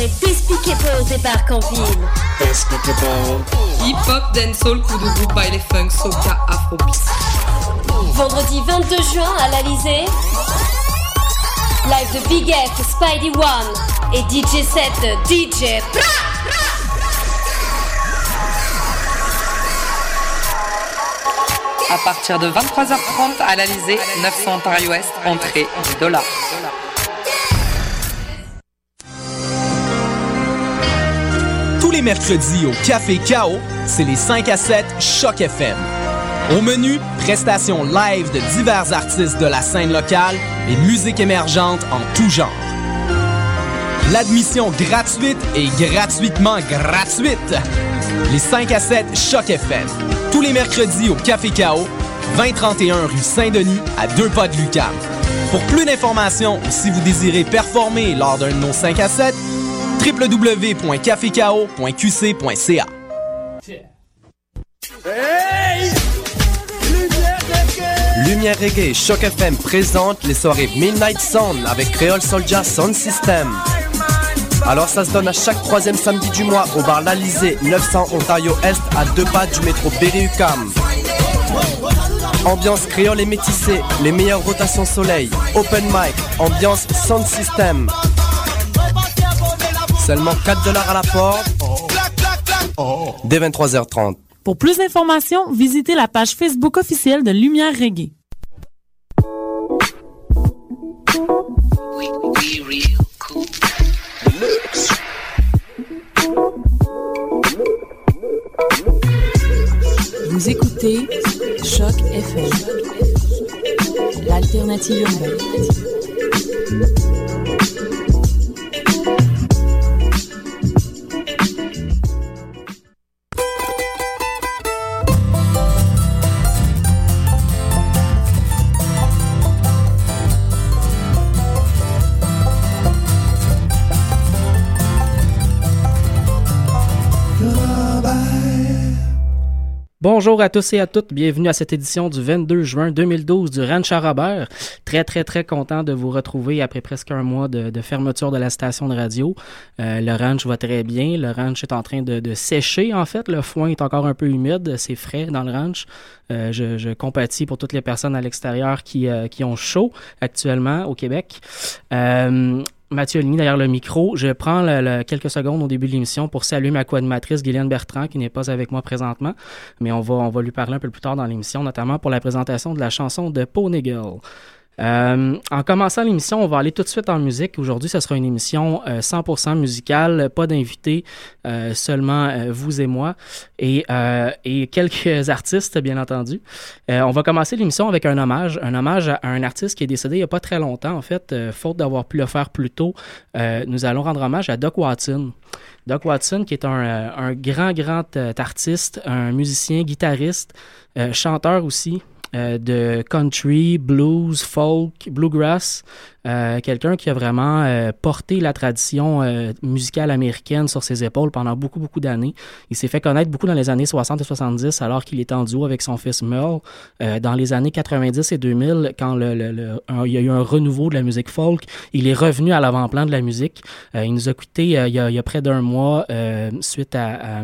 et Despicable débarquent en ville. Despicable. Hip-hop, dancehall, coup de groupe, baile funk, soca, afrobeat. Vendredi 22 juin à l'Alizé. Live de Big F, Spidey One et DJ set de DJ Pra À partir de 23h30 à l'Alizé, 900 Ontario Ouest, entrée 10 dollars. Les mercredis au Café Chaos, c'est les 5 à 7 Choc FM. Au menu, prestations live de divers artistes de la scène locale et musique émergente en tout genre. L'admission gratuite et gratuitement gratuite. Les 5 à 7 Choc FM. Tous les mercredis au Café Chaos, 2031 rue Saint-Denis, à deux pas de Lucam. Pour plus d'informations ou si vous désirez performer lors d'un de nos 5 à 7, www.cafecao.qc.ca. Lumière Reggae et Choc FM présente les soirées Midnight Sound avec Creole Soldier Sound System. Alors ça se donne à chaque troisième samedi du mois au bar L'Alizé, 900 Ontario Est, à deux pas du métro Berry-UQAM. Ambiance créole et métissée, les meilleures rotations soleil, open mic, ambiance sound system. Seulement 4 dollars à la porte. Dès 23h30. Pour plus d'informations, visitez la page Facebook officielle de Lumière Reggae. Vous écoutez Choc FM, l'alternative urbaine. Bonjour à tous et à toutes, bienvenue à cette édition du 22 juin 2012 du Ranch à Robert. Très très très content de vous retrouver après presque un mois de, fermeture de la station de radio. Euh, le ranch va très bien, le ranch est en train de, sécher en fait, le foin est encore un peu humide, c'est frais dans le ranch. Euh, je, je, compatis pour toutes les personnes à l'extérieur qui, euh, qui ont chaud actuellement au Québec. Mathieu Aligny derrière le micro. Je prends le, le, quelques secondes au début de l'émission pour saluer ma co-animatrice Guylaine Bertrand qui n'est pas avec moi présentement, mais on va, on va lui parler un peu plus tard dans l'émission, notamment pour la présentation de la chanson de Pony Girl. Euh, en commençant l'émission, on va aller tout de suite en musique. Aujourd'hui, ce sera une émission euh, 100% musicale, pas d'invités, euh, seulement euh, vous et moi et, euh, quelques artistes, bien entendu. Euh, on va commencer l'émission avec un hommage, un hommage à un artiste qui est décédé il n'y a pas très longtemps, en fait, faute d'avoir pu le faire plus tôt. nous allons rendre hommage à Doc Watson. Doc Watson, qui est un grand, grand artiste, un musicien, guitariste, chanteur aussi, euh, de country, blues, folk, bluegrass. Euh, quelqu'un qui a vraiment euh, porté la tradition euh, musicale américaine sur ses épaules pendant beaucoup, beaucoup d'années. Il s'est fait connaître beaucoup dans les années 60 et 70 alors qu'il était en duo avec son fils Merle. Euh, dans les années 90 et 2000, quand le, le, le il y a eu un renouveau de la musique folk, il est revenu à l'avant-plan de la musique. Il nous a quitté il y a, il y a près d'un mois suite à, à,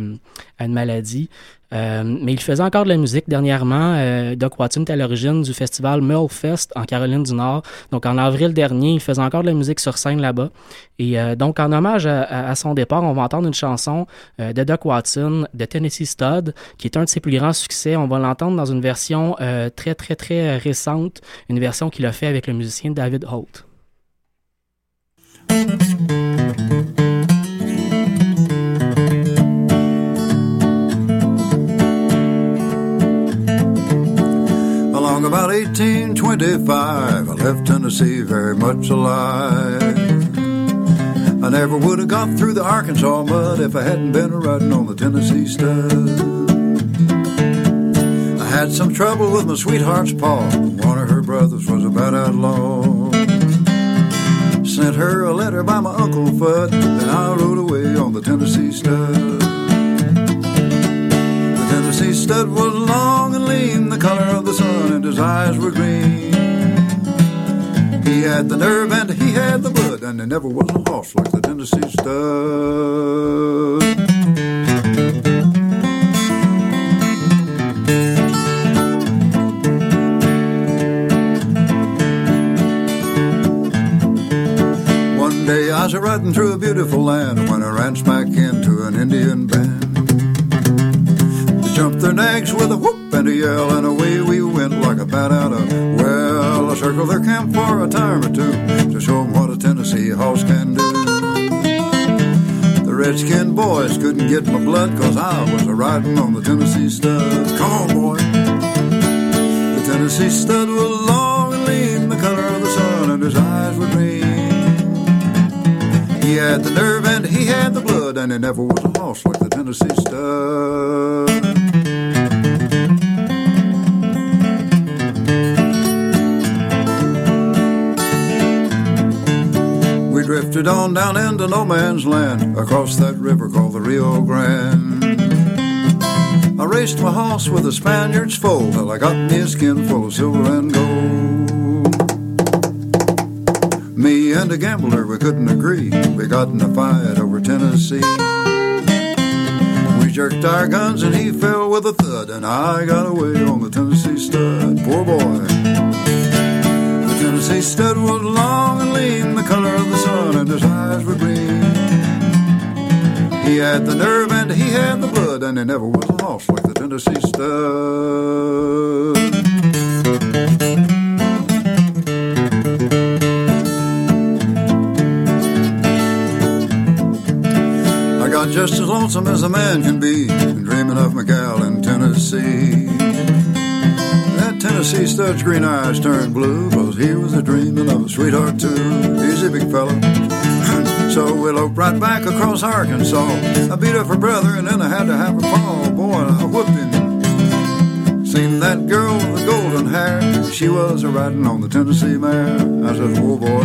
à, une maladie. Euh, mais il faisait encore de la musique dernièrement. Euh, Doc Watson est à l'origine du festival Merle Fest en Caroline du Nord. Donc en avril dernier, il faisait encore de la musique sur scène là-bas. Et euh, donc en hommage à, à, son départ, on va entendre une chanson euh, de Doc Watson de Tennessee Stud, qui est un de ses plus grands succès. On va l'entendre dans une version très très très récente, une version qu'il a fait avec le musicien David Holt. About 1825, I left Tennessee very much alive. I never would have got through the Arkansas mud if I hadn't been riding on the Tennessee stud. I had some trouble with my sweetheart's paw. One of her brothers was a bad outlaw. Sent her a letter by my Uncle Fudd, and I rode away on the Tennessee stud. Tennessee stud was long and lean, the color of the sun, and his eyes were green. He He had the nerve and he had the blood, and there never was a horse like the Tennessee stud. One day I was riding through a beautiful land when I ran smack into an Indian band. Jumped their nags with a whoop and a yell, and away we went like a bat out of well. I circled their camp for a time or two to show 'em what a Tennessee horse can do. The redskin boys couldn't get my blood 'cause I was a riding on the Tennessee stud. Come on, boy. The Tennessee stud was long and lean, the color of the sun, and his eyes were green. He had the nerve and he had the blood, and there never was a horse like the Tennessee stud. Drifted on down into no man's land across that river called the Rio Grande. I raced my horse with the Spaniard's foal till I got me a skin full of silver and gold. Me and a gambler, we couldn't agree. We got in a fight over Tennessee. We jerked our guns and he fell with a thud, and I got away on the Tennessee stud. Poor boy. The Tennessee stud was long and lean, the color of the sun, and his eyes were green. He had the nerve and he had the blood, and he never was horse like the Tennessee stud. I got just as lonesome as a man can be, dreaming of my gal in Tennessee. Tennessee stud's green eyes turned blue, cause he was a dreamin' of a sweetheart too. He's a big fella. so we eloped right back across Arkansas. I beat up her brother and then I had to have a fall. Boy, I whooped him. Seen that girl with the golden hair. She was a riding on the Tennessee mare. I said, whoa boy.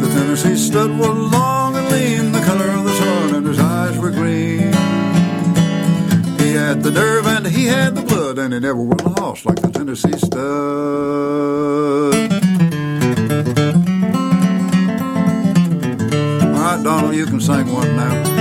The Tennessee stud was long and lean, the color of the sun, and his eyes were green. He had the nerve and he had the blood, and he never was a stud. All right, Donald, you can sing one now.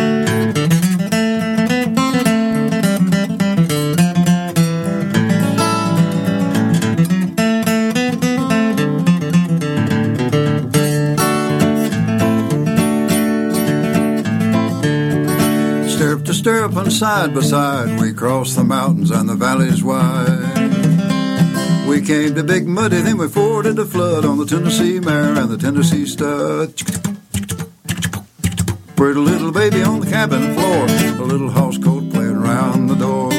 Stirrup and side by side, we cross the mountains and the valleys wide. We came to Big Muddy, then we forded the flood on the Tennessee mare and the Tennessee stud. Pretty little baby on the cabin floor, a little house coat playing around the door.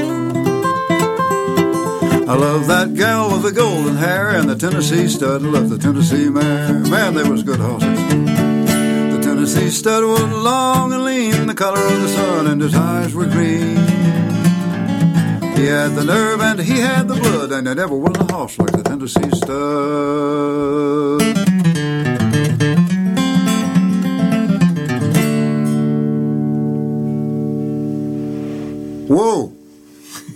I love that gal with the golden hair and the Tennessee stud. Love the Tennessee mare. Man, they was good horses. The Tennessee stud was long and lean, the color of the sun, and his eyes were green. He had the nerve and he had the blood, and there never was a horse like the Tennessee stud. Whoa!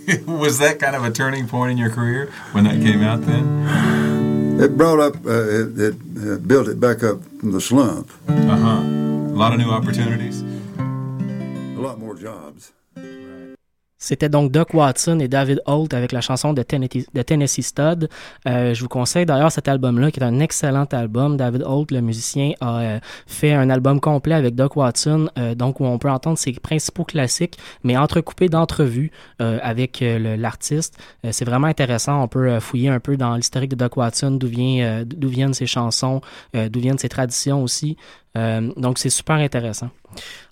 was that kind of a turning point in your career when that came out then? It brought up, uh, it, it uh, built it back up from the slump. Uh huh. A lot of new opportunities. A lot more jobs. C'était donc Doc Watson et David Holt avec la chanson de Tennessee, Stud. Euh, je vous conseille d'ailleurs cet album-là, qui est un excellent album. David Holt, le musicien, a euh, fait un album complet avec Doc Watson, euh, donc où on peut entendre ses principaux classiques, mais entrecoupés d'entrevues avec l'artiste. C'est vraiment intéressant. On peut fouiller un peu dans l'historique de Doc Watson, d'où vient, d'où viennent ses chansons, d'où viennent ses traditions aussi. Euh, donc c'est super intéressant.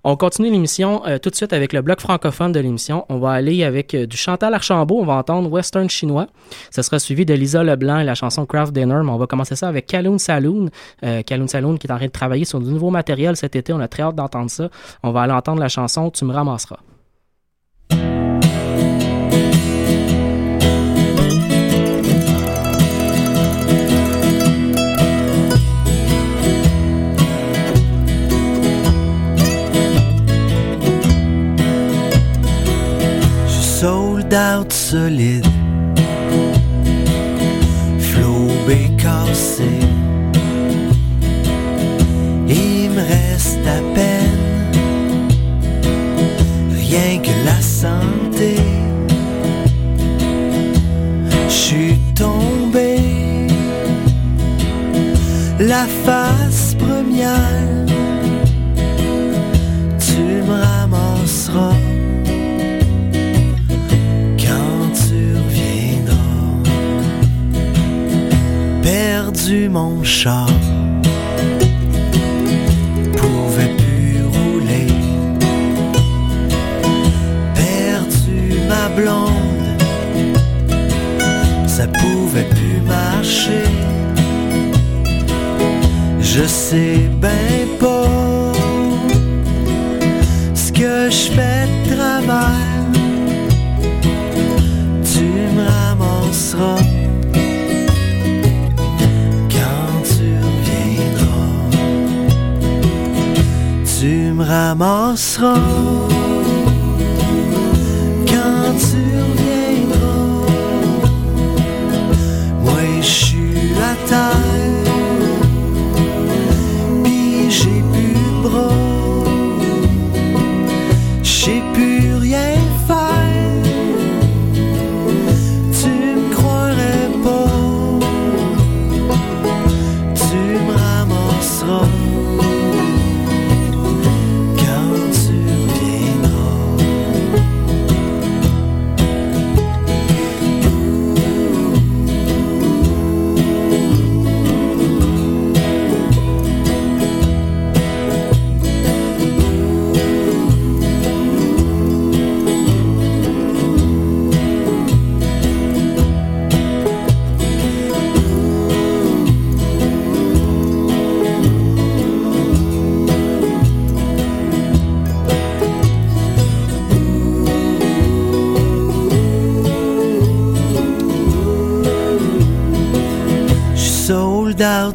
On continue l'émission euh, tout de suite avec le bloc francophone de l'émission. On va aller avec euh, du Chantal Archambault. On va entendre Western chinois. Ce sera suivi de Lisa Leblanc et la chanson Craft Dinner. Mais on va commencer ça avec Kaloon Saloon. Kaloon Saloon qui est en train de travailler sur du nouveau matériel cet été. On a très hâte d'entendre ça. On va aller entendre la chanson Tu me ramasseras. Out solide. Flot cassé. me reste à peine rien que la santé. Je suis tombé la face première. Tu me ramasseras Perdu mon char. Pouvais plus rouler. Perdu ma blonde. Ça pouvait plus marcher. Je sais ben me ramasseras quand tu reviendras. Moi, je suis à terre.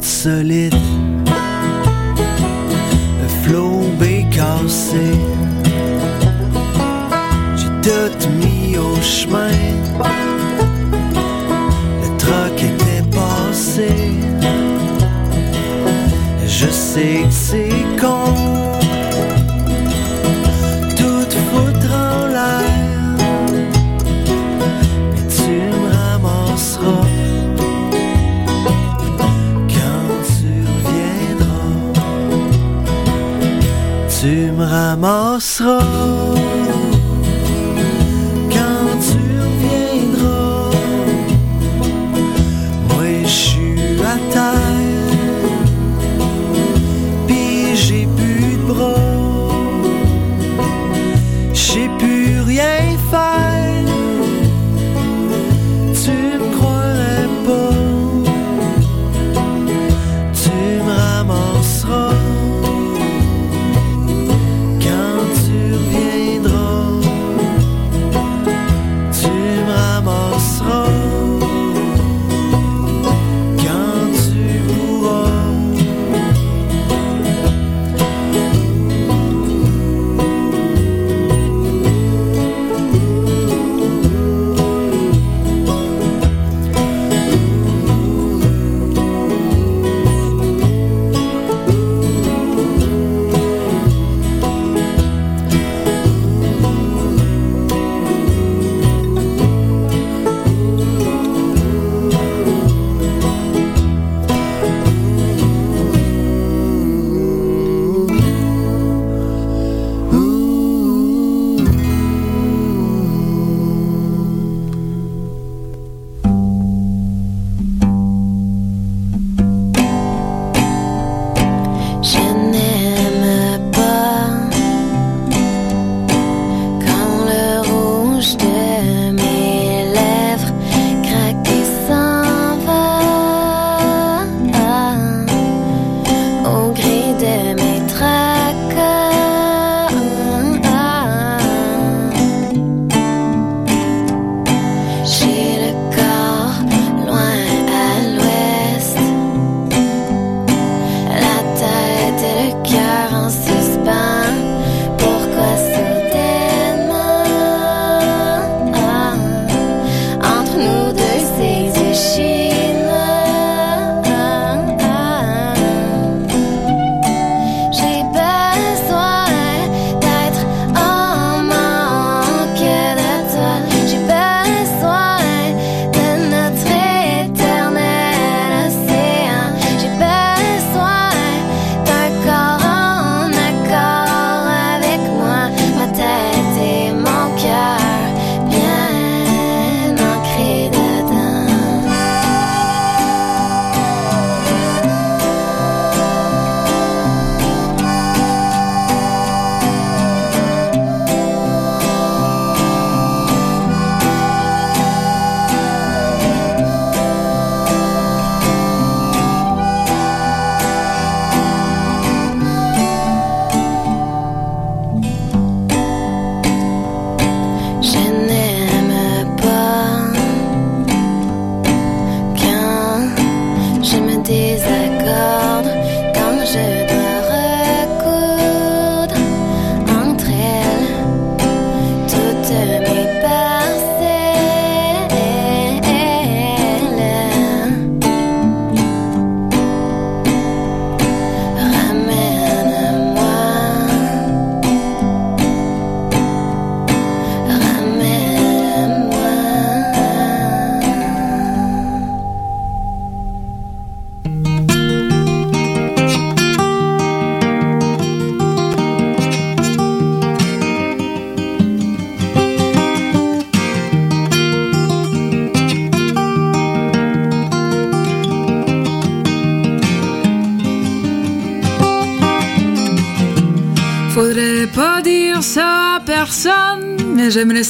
Solide.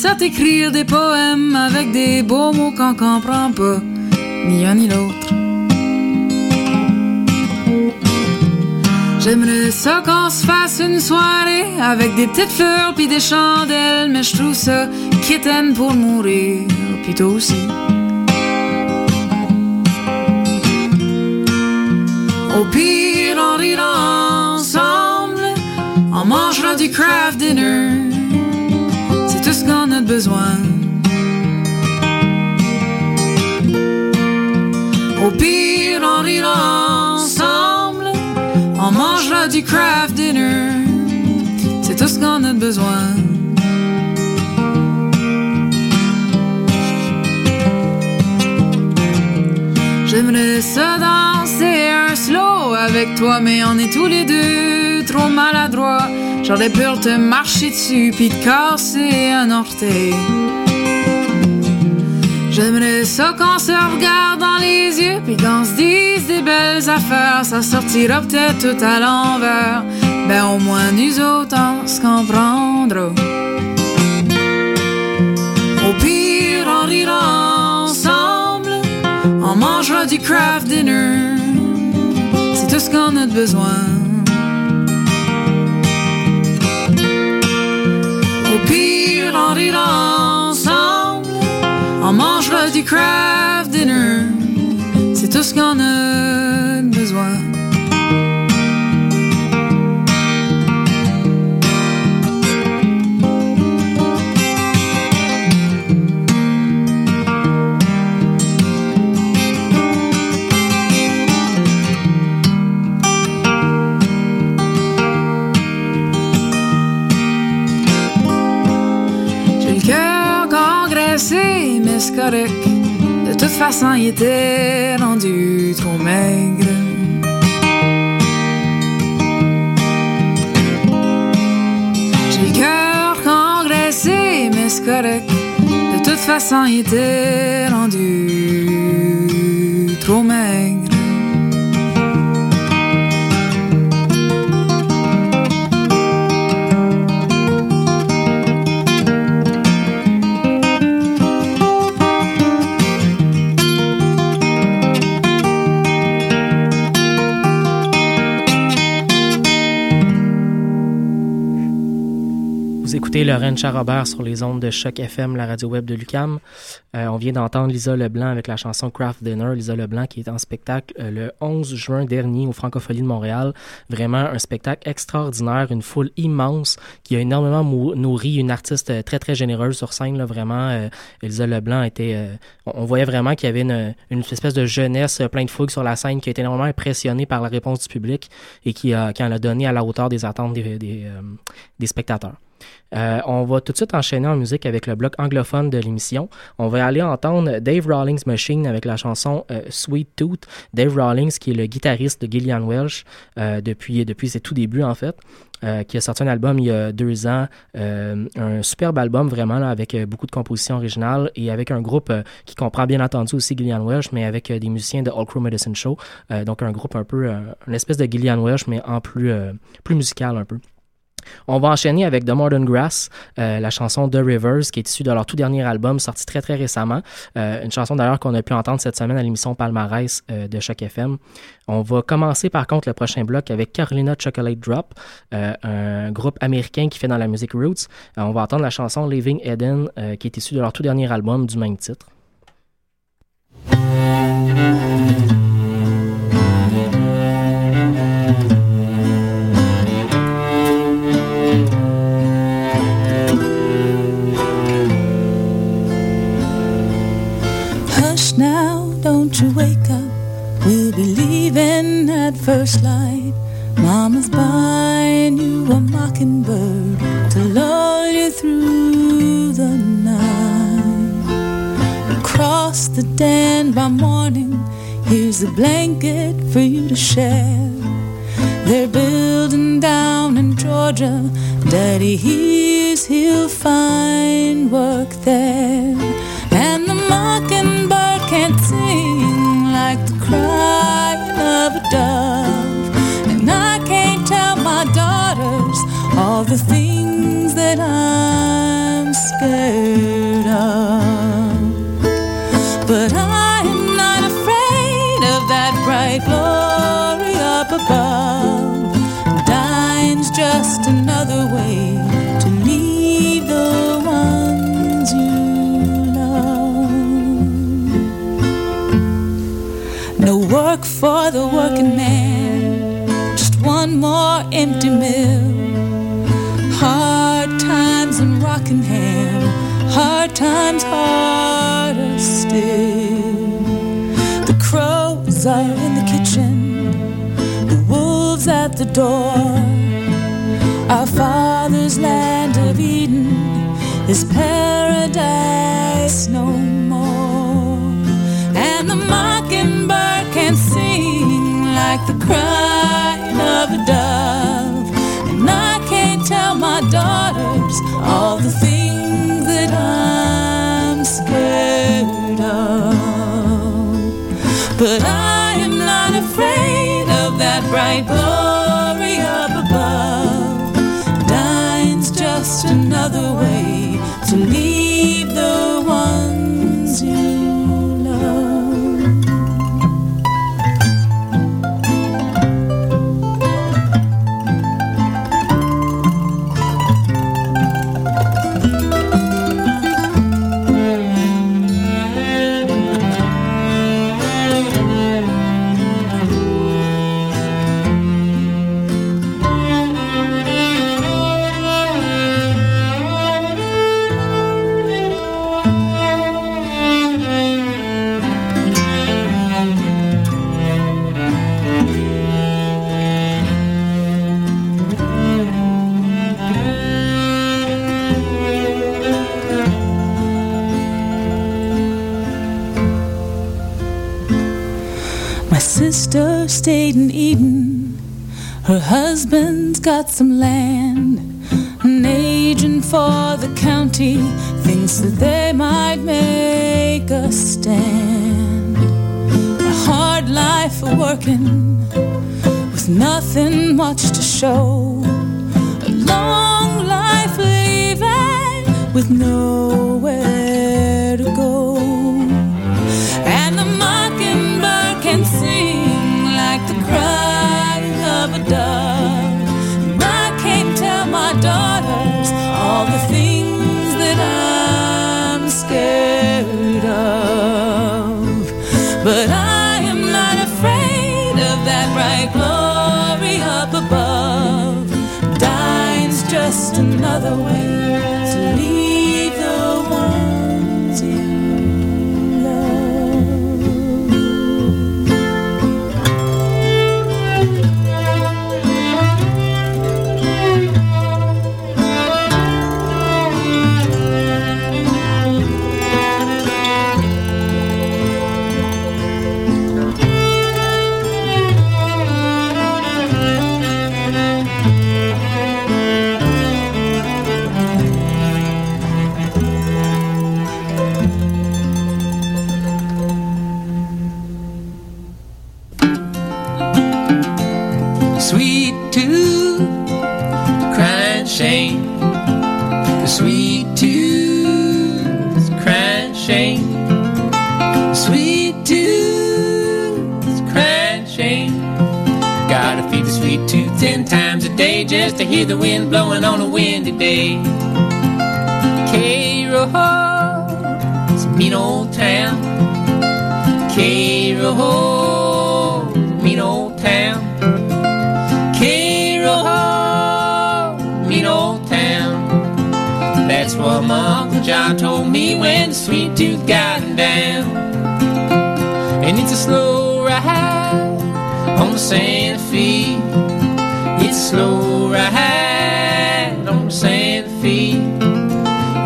Ça t'écrire des poèmes avec des beaux mots qu'on comprend pas, ni un ni l'autre. J'aimerais ça qu'on se fasse une soirée avec des petites fleurs puis des chandelles, mais je trouve ça quétaine pour mourir, puis toi aussi. Au pire, on rira ensemble, on mangera du craft dinner, besoin. Au pire, on rira ensemble, on mangera du craft dinner, c'est tout ce qu'on a besoin. J'aimerais ça danser un slow avec toi, mais on est tous les deux trop maladroits. J'aurais peur de marcher dessus puis de casser un orteil. J'aimerais ça qu'on se regarde dans les yeux puis qu'on se dise des belles affaires. Ça sortira peut-être tout à l'envers. Ben au moins nous autres on se. Au pire on rira ensemble, on mangera du craft dinner. C'est tout ce qu'on a de besoin. Mangera du craft dinner. C'est tout ce qu'on a besoin. De toute façon, il était rendu trop maigre. J'ai le cœur congressé, mais c'est correct. De toute façon, il était rendu trop maigre. Écoutez Lorraine Charrobert sur les ondes de Choc FM, la radio web de Lucam. Euh, on vient d'entendre Lisa Leblanc avec la chanson Craft Dinner. Lisa Leblanc qui est en spectacle euh, le 11 juin dernier au Francophonie de Montréal. Vraiment un spectacle extraordinaire, une foule immense qui a énormément nourri une artiste euh, très très généreuse sur scène. Vraiment, Lisa Leblanc était, on voyait vraiment qu'il y avait une, espèce de jeunesse euh, plein de fougue sur la scène qui a été énormément impressionnée par la réponse du public et qui, a, qui en a donné à la hauteur des attentes des spectateurs. Euh, on va tout de suite enchaîner en musique avec le bloc anglophone de l'émission. On va aller entendre Dave Rawlings Machine avec la chanson euh, Sweet Tooth. Dave Rawlings, qui est le guitariste de Gillian Welsh euh, depuis, depuis ses tout débuts, en fait. qui a sorti un album il y a deux ans, un superbe album vraiment avec beaucoup de compositions originales et avec un groupe qui comprend bien entendu aussi Gillian Welsh, mais avec des musiciens de All Crow Medicine Show, donc un groupe un peu, une espèce de Gillian Welsh, mais en plus, plus musical un peu. On va enchaîner avec The Modern Grass, euh, la chanson The Rivers, qui est issue de leur tout dernier album, sorti très très récemment. Euh, une chanson d'ailleurs qu'on a pu entendre cette semaine à l'émission Palmarès euh, de Choc FM. On va commencer par contre le prochain bloc avec Carolina Chocolate Drop, un groupe américain qui fait dans la musique roots. On va entendre la chanson Living Eden, qui est issue de leur tout dernier album du même titre. First light. Mama's buying you a mockingbird to lull you through the night. Across the den by morning, here's a blanket for you to share. They're building down in Georgia. Daddy hears he'll find work there. And the mockingbird dove. And I can't tell my daughters all the things that I'm scared of. For the working man, just one more empty mill. Hard times in Rockingham, hard times harder still. The crows are in the kitchen, the wolves at the door. Our father's land of Eden is paradise no crying of a dove. Her husband's got some land. An agent for the county thinks that they might make a stand. A hard life of working with nothing much to show. Glory up above. Dying's just another way just to hear the wind blowing on a windy day. Cairo, it's a mean old town. Cairo, mean old town. Cairo, mean old town. That's what my Uncle John told me when the sweet tooth got down. And it's a slow ride on the Santa Fe. Slow ride on the Santa Fe.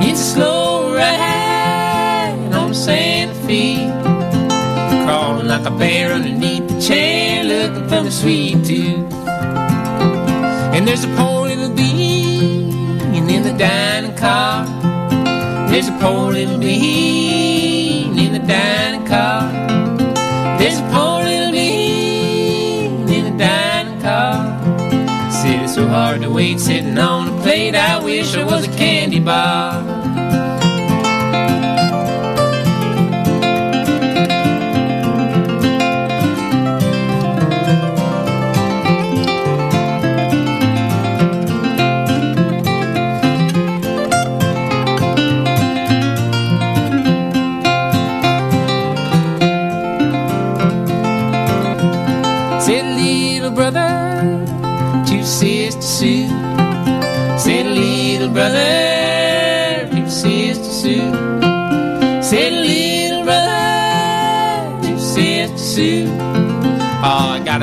It's a slow ride on the feet. Fe. Crawling like a bear underneath the chair, looking for the sweet tooth. And there's a little bean in the dining car. There's a little bean in the dining car. There's a poor hard to wait sitting on a plate. I wish I was a candy bar.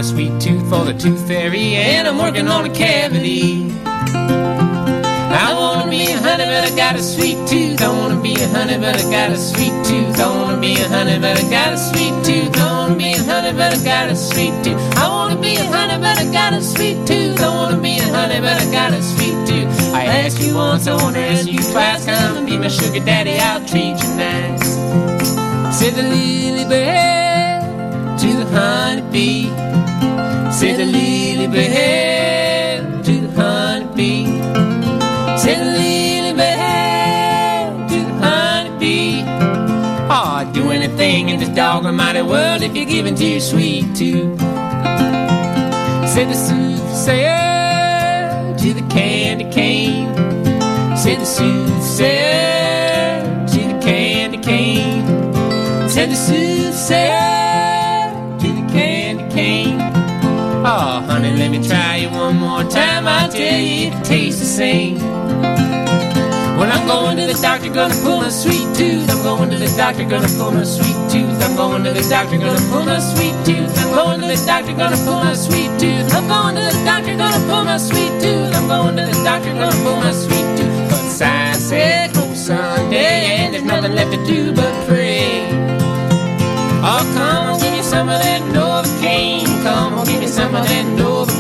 Sweet tooth for the tooth fairy, and I'm working on a cavity. I wanna be a honey, but I got a sweet tooth. I wanna be a honey, but I got a sweet tooth. I wanna be a honey, but I got a sweet tooth. I wanna be a honey, but I got a sweet tooth. I wanna be a honey, but I got a sweet tooth. I wanna be a honey, but I got a sweet tooth. I asked you once, I wanna ask you twice. Come and be my sugar daddy, I'll treat you nice. Said the lily bird to the honeybee. Said the lily bird to the honeybee. Said the lily bird to the honeybee. Oh, I'd do anything in this dog almighty world if you're giving to your sweet tooth. Said the soothsayer to the candy cane. Said the soothsayer let me try you one more time. I'll tell you it tastes the same. When I'm going to the doctor, gonna pull my sweet tooth. I'm going to the doctor, gonna pull my sweet tooth. I'm going to the doctor, gonna pull my sweet tooth. I'm going to the doctor, gonna pull my sweet tooth. I'm going to the doctor, gonna pull my sweet tooth. I'm going to the doctor, gonna pull my sweet tooth. But science said, come Sunday, and there's nothing left to do but pray. Oh, come on, give me some of that Novocaine. Come on, give me some of that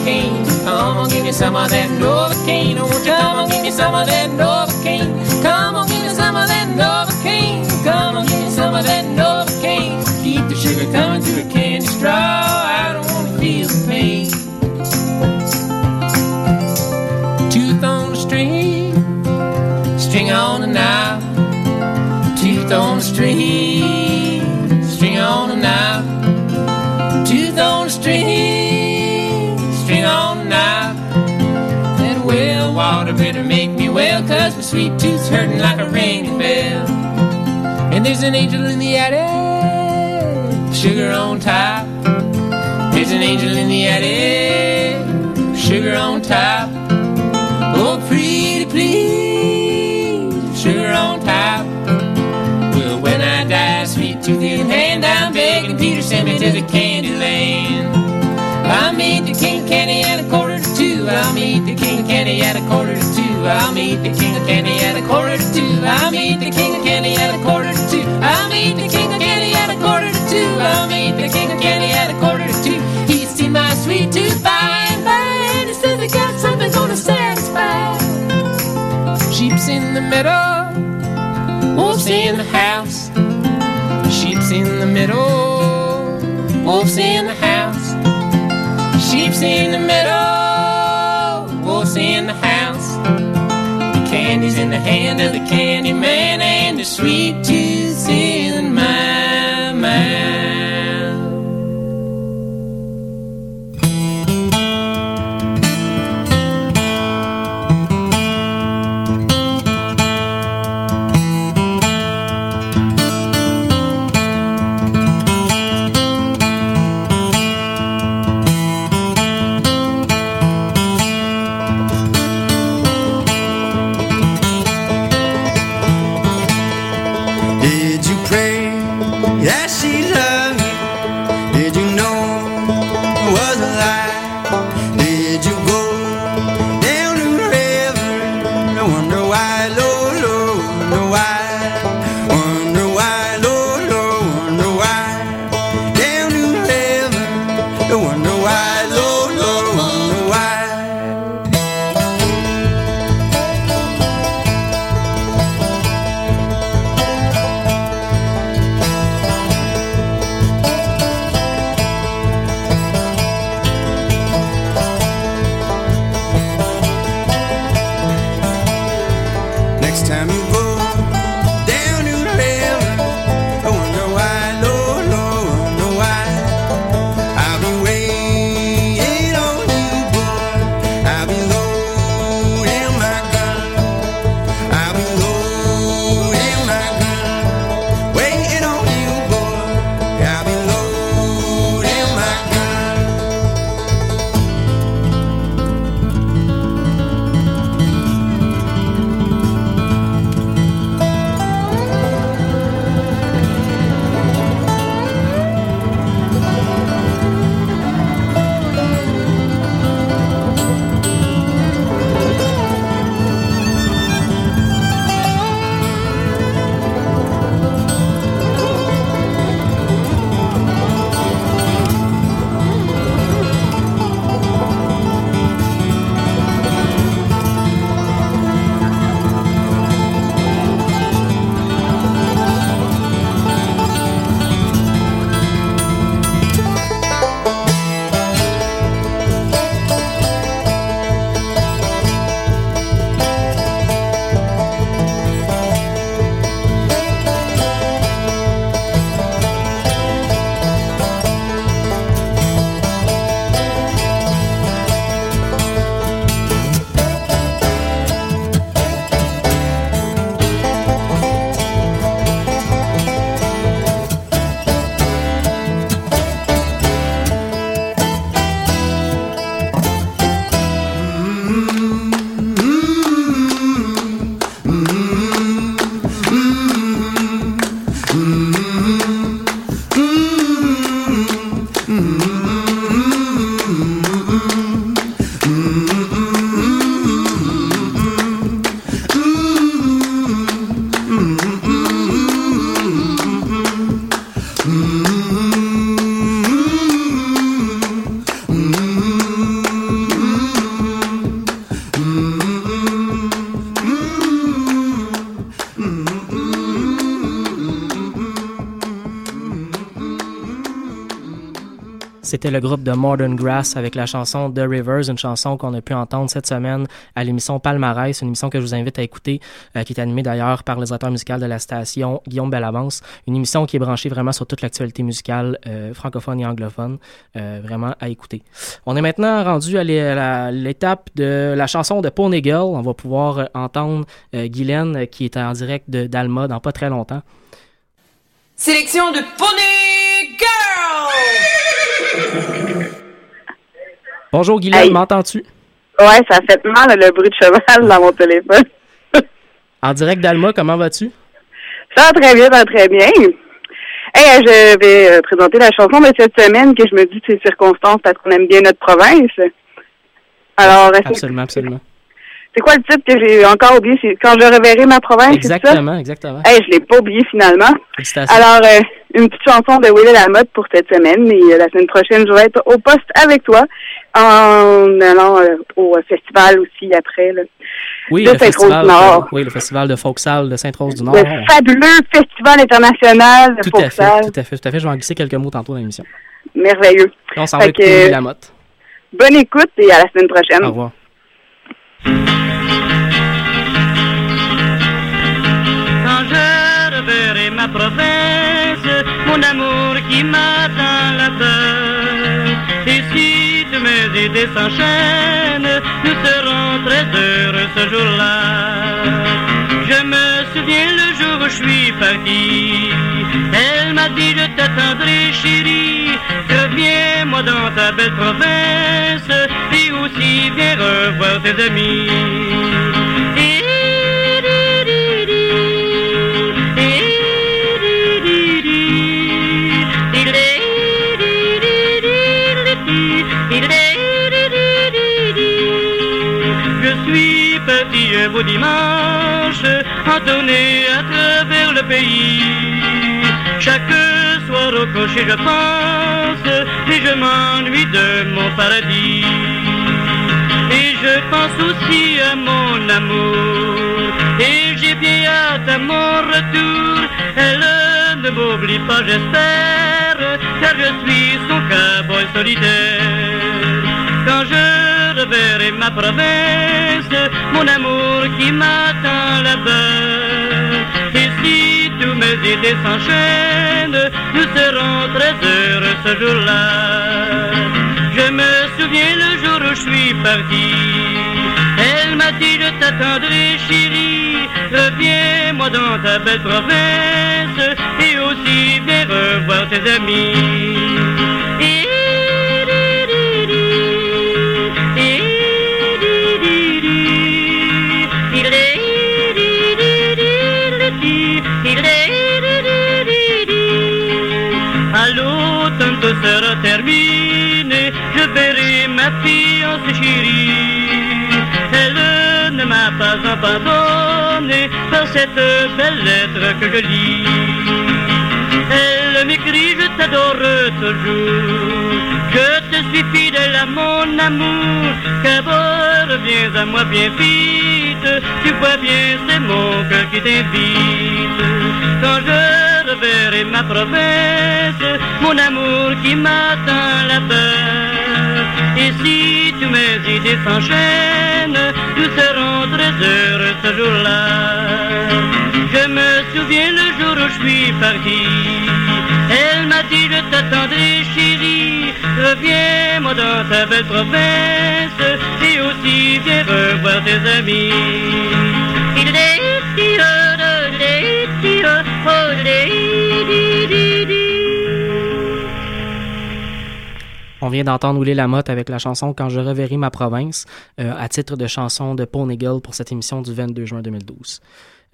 Novocaine. Come on, give me some of that Novocaine. Oh, won't you come on, give me some of that Novocaine. Come on, give me some of that Novocaine. Come on, give me some of that Novocaine. Keep the sugar coming through a candy straw. I don't want to feel the pain. Tooth on the string, string on the knob. Tooth on the string, water better make me well, cause my sweet tooth's hurting like a ringing bell. And there's an angel in the attic, sugar on top. There's an angel in the attic, sugar on top. Oh, pretty please, sugar on top. Well, when I die, sweet tooth in hand, I'm begging Peter, send me to the candy land. I'll meet the king of candy at a quarter to two. I'll meet the king of candy at a quarter to two. I'll meet the king of candy at a quarter to two. I'll meet the king of candy at a quarter to two. I'll meet the king of candy at a quarter to two. He's seen my sweet tooth by and by, and he says I got something gonna satisfy. Sheep's in the meadow, wolf's in the house. Sheep's in the middle, wolf's in the house. Sheep's in the meadow, sweet C'était le groupe de Modern Grass avec la chanson The Rivers, une chanson qu'on a pu entendre cette semaine à l'émission Palmarès, une émission que je vous invite à écouter, euh, qui est animée d'ailleurs par le directeur musical de la station, Guillaume Bellavance. Une émission qui est branchée vraiment sur toute l'actualité musicale euh, francophone et anglophone, euh, vraiment à écouter. On est maintenant rendu à l'étape de la chanson de Girl. On va pouvoir entendre Guylaine qui est en direct d'Alma dans pas très longtemps. Sélection de Girl! Bonjour Guylaine, m'entends-tu? Ouais, ça fait mal le bruit de cheval dans mon téléphone. en direct d'Alma, comment vas-tu? Ça va très bien, ça va très bien. Hey, je vais euh, présenter la chanson de cette semaine que je me dis c'est circonstance parce qu'on aime bien notre province. Alors, absolument, absolument. C'est quoi le titre que j'ai encore oublié? C'est Quand je reverrai ma province, Exactement, exactement. Hey, je l'ai pas oublié finalement. Alors, euh, une petite chanson de Willy Lamotte pour cette semaine. Et euh, la semaine prochaine, je vais être au poste avec toi en allant euh, au festival aussi après. Là, oui, de le festival, Nord. oui, le festival de Folksal de Sainte-Rose du Nord. Le fabuleux festival international de tout À fait, tout à fait, tout à fait. Je vais en glisser quelques mots tantôt dans l'émission. Merveilleux. on s'en va écouter Willy Lamotte. Bonne écoute et à la semaine prochaine. Au revoir. Ma province, mon amour qui m'attend là-bas. Et si tous mes idées s'enchaînent, nous serons très heureux ce jour-là. Je me souviens le jour où je suis parti. Elle m'a dit je t'attendrai chérie. Reviens-moi dans ta belle province. Aussi viens revoir tes amis. un beau dimanche, en tournée à travers le pays. Chaque soir au cocher je pense, et je m'ennuie de mon paradis. Je pense aussi à mon amour, et j'ai bien hâte à mon retour. Elle ne m'oublie pas, j'espère, car je suis son cowboy solitaire. Quand je reverrai ma province, mon amour qui m'attend là-bas. Et si tous mes idées s'enchaînent, nous serons très heureux ce jour-là. Me souviens le jour où je suis parti. Elle m'a dit je t'attendrai chérie, reviens-moi dans ta belle province et aussi viens revoir tes amis. Fiancée chérie. Elle ne m'a pas abandonné par cette belle lettre que je lis. Elle m'écrit, je t'adore toujours, je te suis fidèle à mon amour, qu'abord viens à moi bien vite, tu vois bien c'est mon cœur qui t'invite. Quand je reverrai ma province, mon amour qui m'attend là-bas. Et si tous mes idées s'enchaînent, nous serons très heureux ce jour-là. Je me souviens le jour où je suis parti. Elle m'a dit je t'attendrai chérie, reviens-moi dans ta belle province et aussi viens revoir tes amis. On vient d'entendre Willy Lamotte avec la chanson Quand je reverrai ma province, euh, à titre de chanson de Paul Nigel pour cette émission du 22 juin 2012.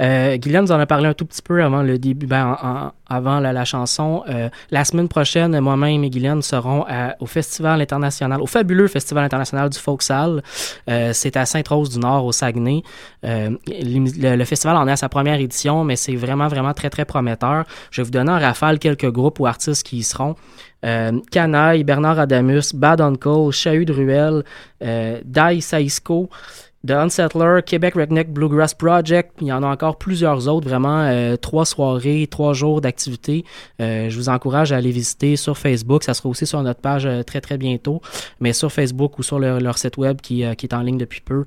Euh, Guylaine nous en a parlé un tout petit peu avant le début, ben, avant la, chanson. Euh, la semaine prochaine, moi-même et Guylaine seront au Festival international, au fabuleux Festival international du Folksal. Euh, c'est à Sainte-Rose-du-Nord, au Saguenay. Euh, le, festival en est à sa première édition, mais c'est vraiment, vraiment très, très prometteur. Je vais vous donner en rafale quelques groupes ou artistes qui y seront. Euh, Canaille, Bernard Adamus, Bad Uncle, Chahut Ruel, Dai Saisco, The Unsettler, Québec Redneck Bluegrass Project. Il y en a encore plusieurs autres, vraiment euh, trois soirées, trois jours d'activité. Euh, je vous encourage à aller visiter sur Facebook. Ça sera aussi sur notre page euh, très très bientôt, mais sur Facebook ou sur leur, site web qui, est en ligne depuis peu.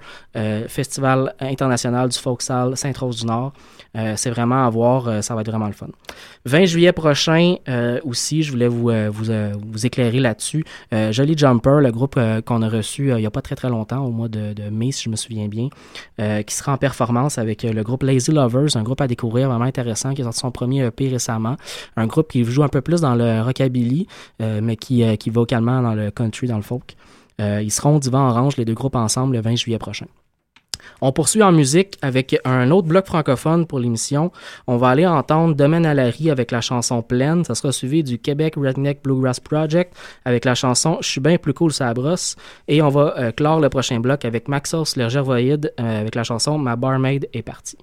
Festival international du folk Sainte-Rose du Nord. C'est vraiment à voir, ça va être vraiment le fun. 20 juillet prochain aussi, je voulais vous, vous, vous éclairer là-dessus. Jolly Jumper, le groupe qu'on a reçu il n'y a pas très très longtemps, au mois de, de mai, si je me souviens bien, euh, qui sera en performance avec euh, le groupe Lazy Lovers, un groupe à découvrir vraiment intéressant, qui a sorti son premier EP récemment. Un groupe qui joue un peu plus dans le rockabilly, euh, mais qui, qui vocalement dans le country, dans le folk. ils seront divan orange, les deux groupes ensemble, le 20 juillet prochain. On poursuit en musique avec un autre bloc francophone pour l'émission. On va aller entendre Domaine à la avec la chanson Pleine. Ça sera suivi du Québec Redneck Bluegrass Project avec la chanson Je suis bien plus cool ça brosse. Et on va euh, clore le prochain bloc avec Maxos le Gervoïde euh, avec la chanson Ma barmaid est partie.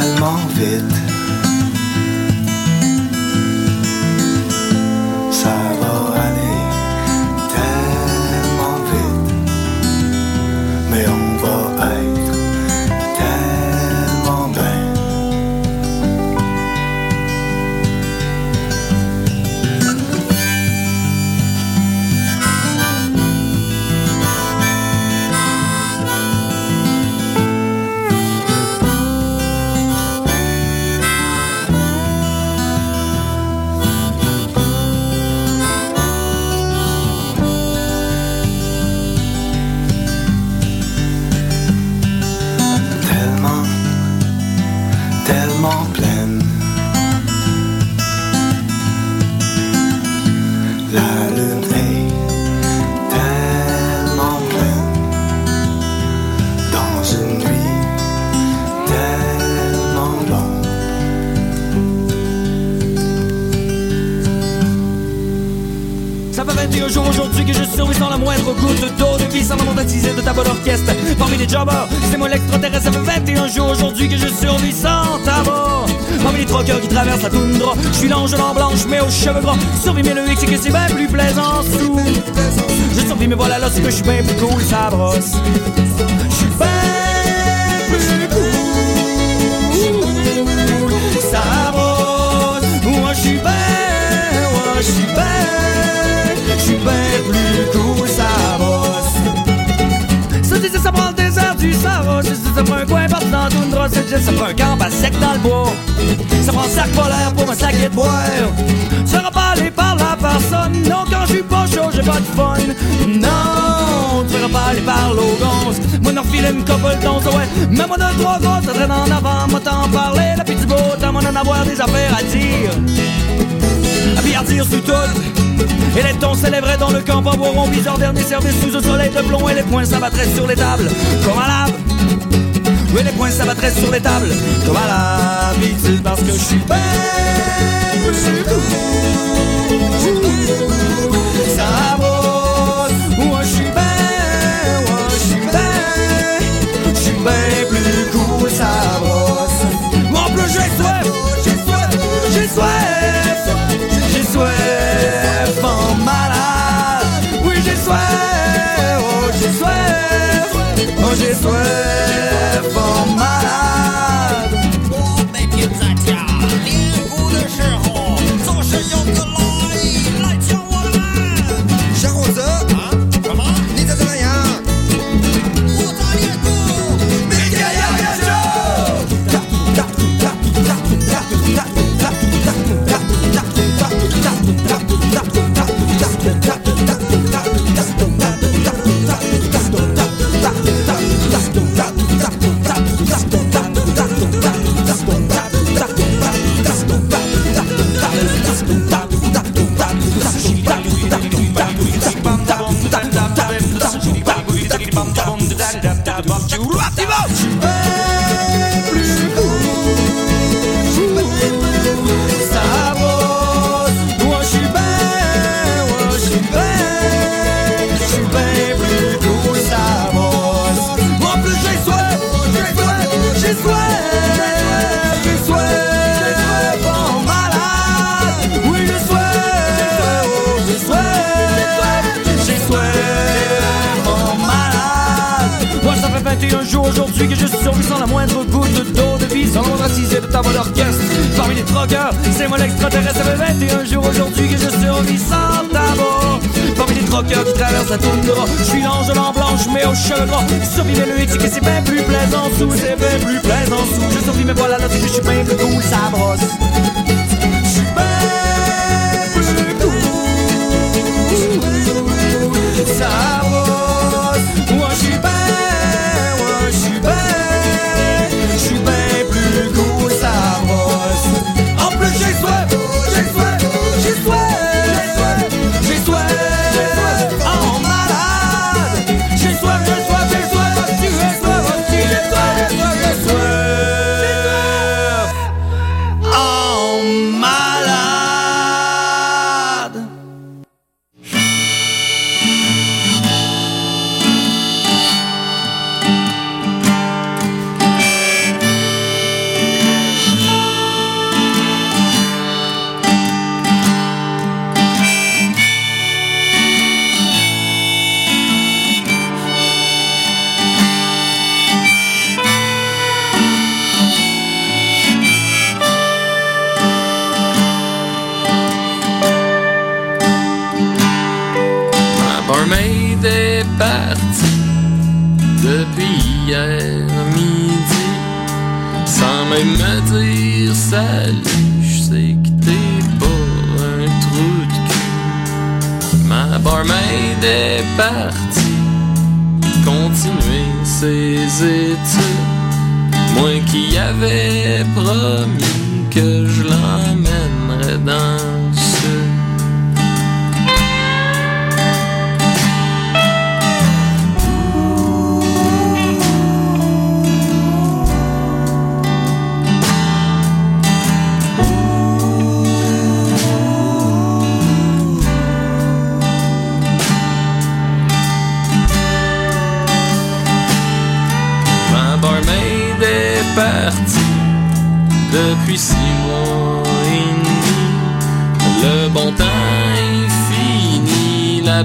tellement vite. C'est moi l'extraterrestre, ça fait 21 jours aujourd'hui que je survis sans tabac. Parmi les trois cœurs qui traversent la toundra, je suis l'ange en blanche mais aux cheveux gras. Survie mais le hic c'est que c'est bien plus plaisant sous. Je survis mais voilà là c'est que je suis bien plus cool, ça brosse. Je suis ça prend un coin partout dans une droite, ça prend un camp à sec dans le bois. Ça prend un sac polaire pour me saquer de boire. Pas aller par la personne, non, quand je suis pas chaud, j'ai pas de fun. Non, tu seras pas aller par l'ogance. Moi, n'en file une couple d'once, ouais. Mais moi, deux, trois gosses, ça traîne en avant, moi, t'en parler. La petite beau, t'as moi, d'en avoir des affaires à dire. À dire sur tout. Et les tons s'élèveraient dans le camp, boiron bizarre, dernier service sous un soleil de plomb, et les poings s'abattraient sur les tables, comme à lave. Oui, les poings s'abattraient sur les tables, comme à l'habitude, parce que je suis cool. Ça brosse, je suis je suis je suis bien plus cool, ça brosse. Moi plus j'ai soif, j'ai soif, j'ai soif, j'ai soif en malade. Oui, j'ai soif, oh j'ai soif, oh j'ai soif en 21 jours aujourd'hui que je survécu sans la moindre goutte d'eau de vie, sans l'ostracisé de ta voix d'orchestre. Parmi les troqueurs, c'est moi l'extraterrestre. Ça fait 21 jours aujourd'hui que je survis sans tabac. Parmi les troqueurs qui traversent la toundra, je suis l'ange de l'an blanche, mais au cheveux gras. Survivre le X, que c'est bien plus plaisant sous, c'est bien plus plaisant sous. Je survis, mais voilà, là, que je suis bien plus cool, ça brosse. Qui avais promis que je l'emmènerais dans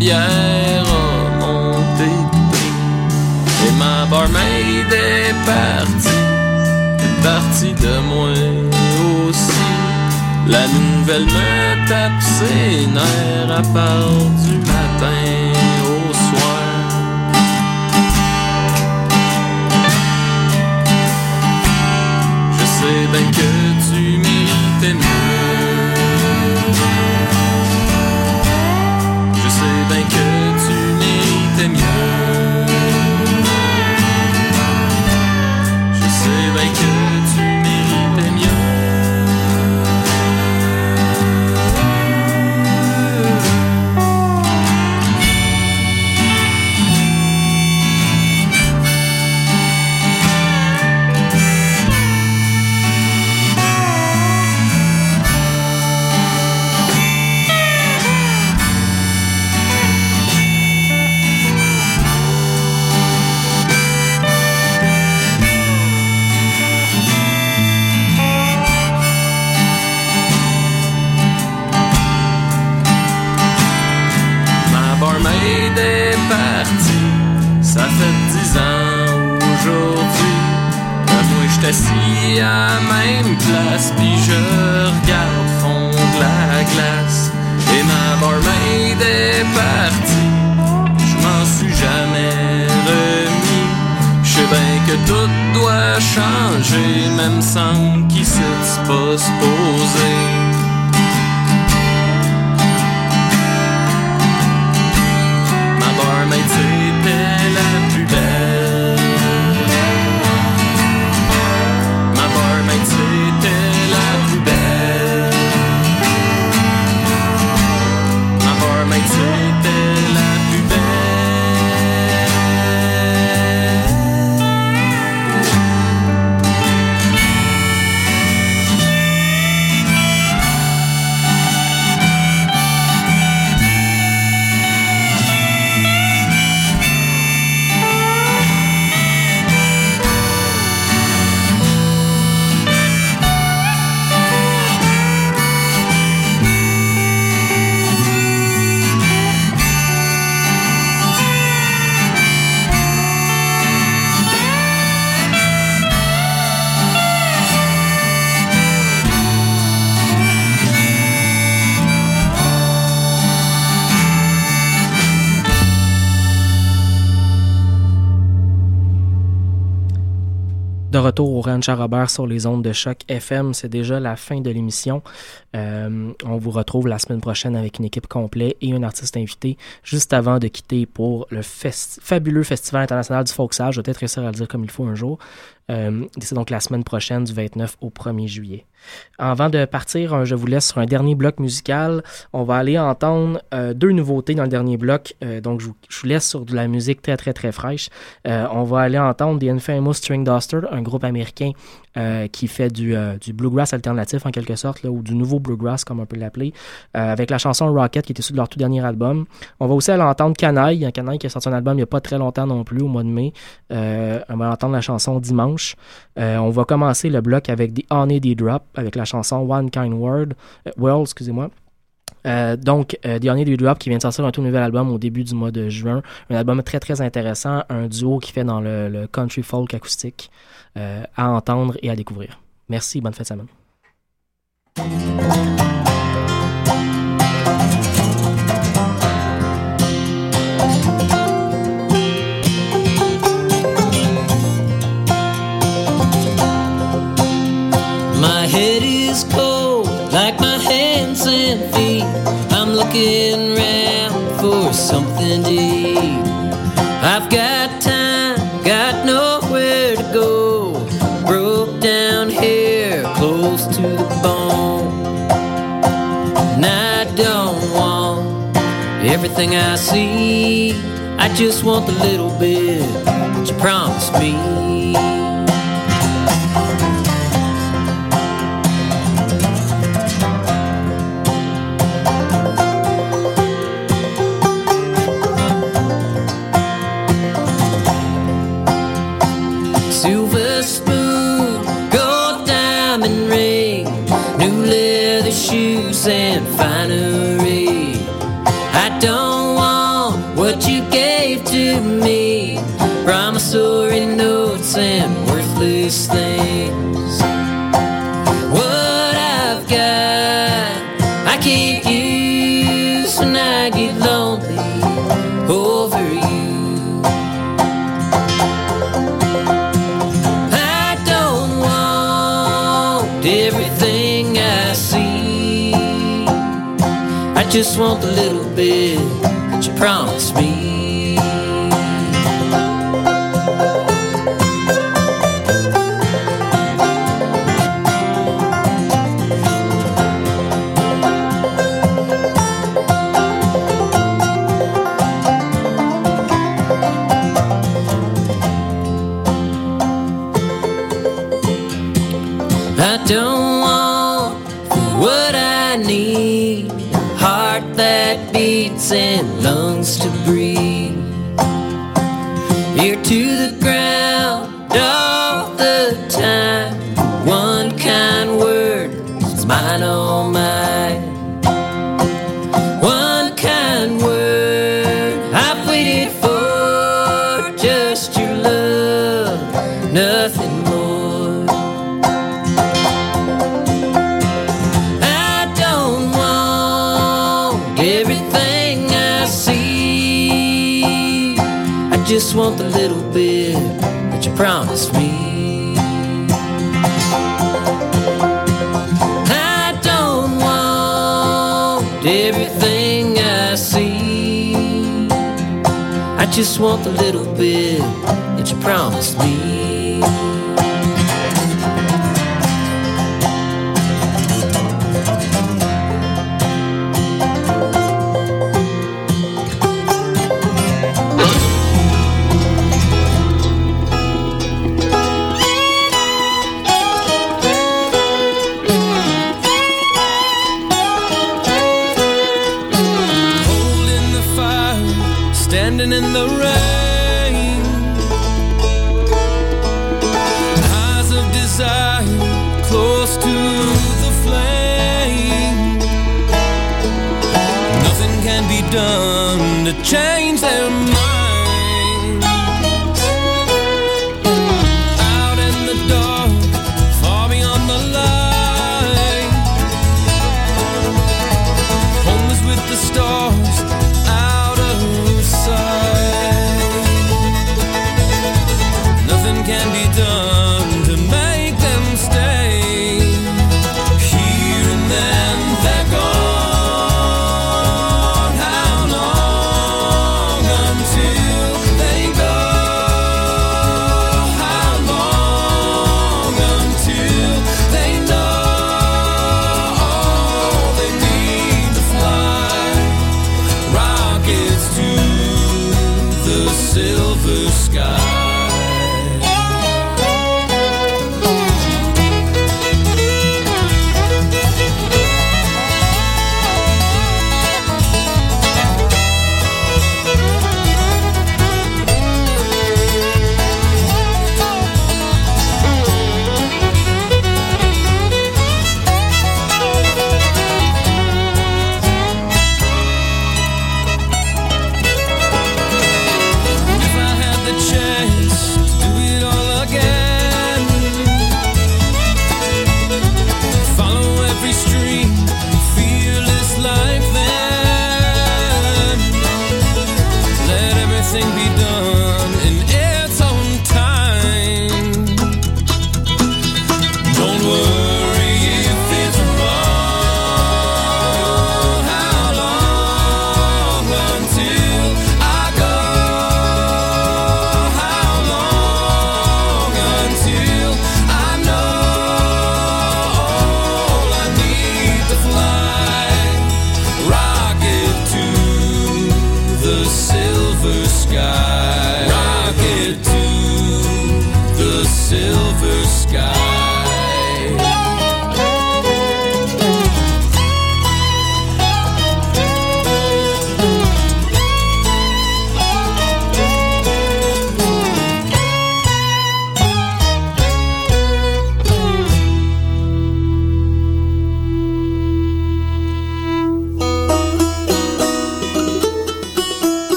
bière a. Et ma barmaid est partie, est partie de moi aussi. La nouvelle me tape ses nerfs à dix aujourd'hui. Moi, j'suis assis à même place, puis je regarde fondre la glace. Et ma barmaid est partie, je m'en suis jamais remis. Je sais bien que tout doit changer, même sans qui c'est pas supposé. De retour au Ranch à Robert sur les ondes de choc FM, c'est déjà la fin de l'émission. Euh, on vous retrouve la semaine prochaine avec une équipe complète et un artiste invité juste avant de quitter pour le fabuleux Festival international du Folksage. Je vais peut-être réussir à le dire comme il faut un jour. Euh, c'est donc la semaine prochaine du 29 au 1er juillet. Avant de partir, euh, je vous laisse sur un dernier bloc musical. On va aller entendre euh, deux nouveautés dans le dernier bloc. Euh, donc, je vous, laisse sur de la musique très, très, très fraîche. On va aller entendre The Infamous String Duster, un groupe américain qui fait du, bluegrass alternatif en quelque sorte, ou du nouveau bluegrass, comme on peut l'appeler, avec la chanson Rocket qui était sur leur tout dernier album. On va aussi aller entendre Canaille, un Canaille qui a sorti un album il n'y a pas très longtemps non plus, au mois de mai. On va entendre la chanson Dimanche. On va commencer le bloc avec The Honey D Drop, avec la chanson One Kind Word, euh, World, excusez-moi. Euh, donc, euh, The Honey Drop qui vient de sortir un tout nouvel album au début du mois de juin. Un album très très intéressant, un duo qui fait dans le, le country folk acoustique euh, à entendre et à découvrir. Merci, bonne fête de semaine. I've got time, got nowhere to go. Broke down here, close to the bone. And I don't want everything I see. I just want the little bit that you promised me. Worthless things. What I've got, I can't use when I get lonely over you. I don't want everything I see. I just want the little bit that you promised Promise me. I don't want everything I see. I just want the little bit that you promised me.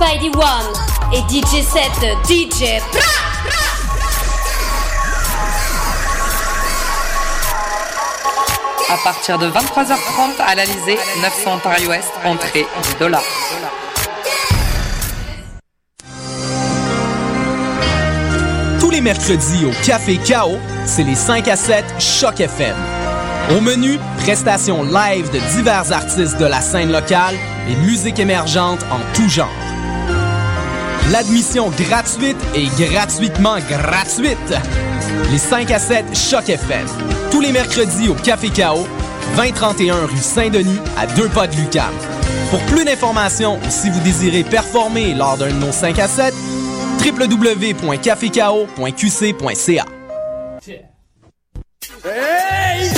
Spidey One et DJ 7 DJ Pra À partir de 23h30 à l'Alizé, 900 Ontario Ouest, entrée 10 dollars. Tous les mercredis au Café Chaos, c'est les 5 à 7 Choc FM. Au menu, prestations live de divers artistes de la scène locale et musique émergente en tout genre. L'admission gratuite et gratuitement gratuite. Les 5 à 7 Choc FM. Tous les mercredis au Café Chaos, 2031 rue Saint-Denis, à deux pas de Lucam. Pour plus d'informations ou si vous désirez performer lors d'un de nos 5 à 7, www.cafécao.qc.ca. Hey!